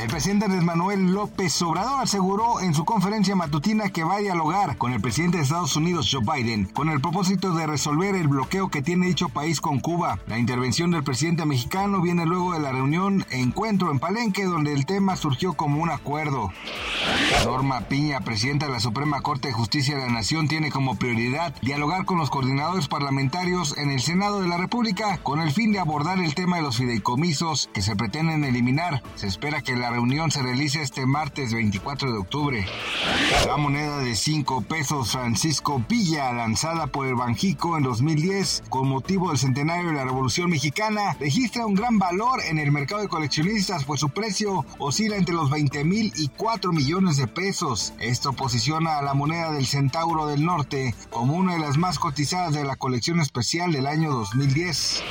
El presidente Andrés Manuel López Obrador aseguró en su conferencia matutina que va a dialogar con el presidente de Estados Unidos, Joe Biden, con el propósito de resolver el bloqueo que tiene dicho país con Cuba. La intervención del presidente mexicano viene luego de la reunión Encuentro en Palenque, donde el tema surgió como un acuerdo. Norma Piña, presidenta de la Suprema Corte de Justicia de la Nación, tiene como prioridad dialogar con los coordinadores parlamentarios en el Senado de la República con el fin de abordar el tema de los fideicomisos que se pretenden eliminar. Se espera que la reunión se realice este martes 24 de octubre. La moneda de 5 pesos Francisco Villa, lanzada por el Banjico en 2010 con motivo del centenario de la Revolución Mexicana, registra un gran valor en el mercado de coleccionistas, pues su precio oscila entre los 20 mil y 4 millones de pesos. Esto posiciona a la moneda del Centauro del Norte como una de las más cotizadas de la colección especial del año 2010.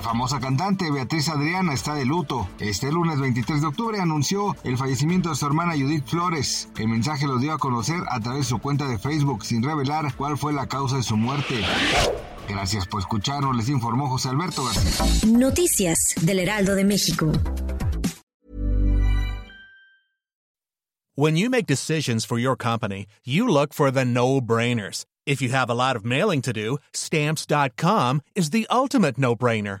La famosa cantante Beatriz Adriana está de luto. Este lunes 23 de octubre anunció el fallecimiento de su hermana Judith Flores. El mensaje lo dio a conocer a través de su cuenta de Facebook sin revelar cuál fue la causa de su muerte. Gracias por escucharnos, les informó José Alberto García. Noticias del Heraldo de México. When you make decisions for your company, you look for the no-brainers. If you have a lot of mailing to do, stamps.com is the ultimate no-brainer.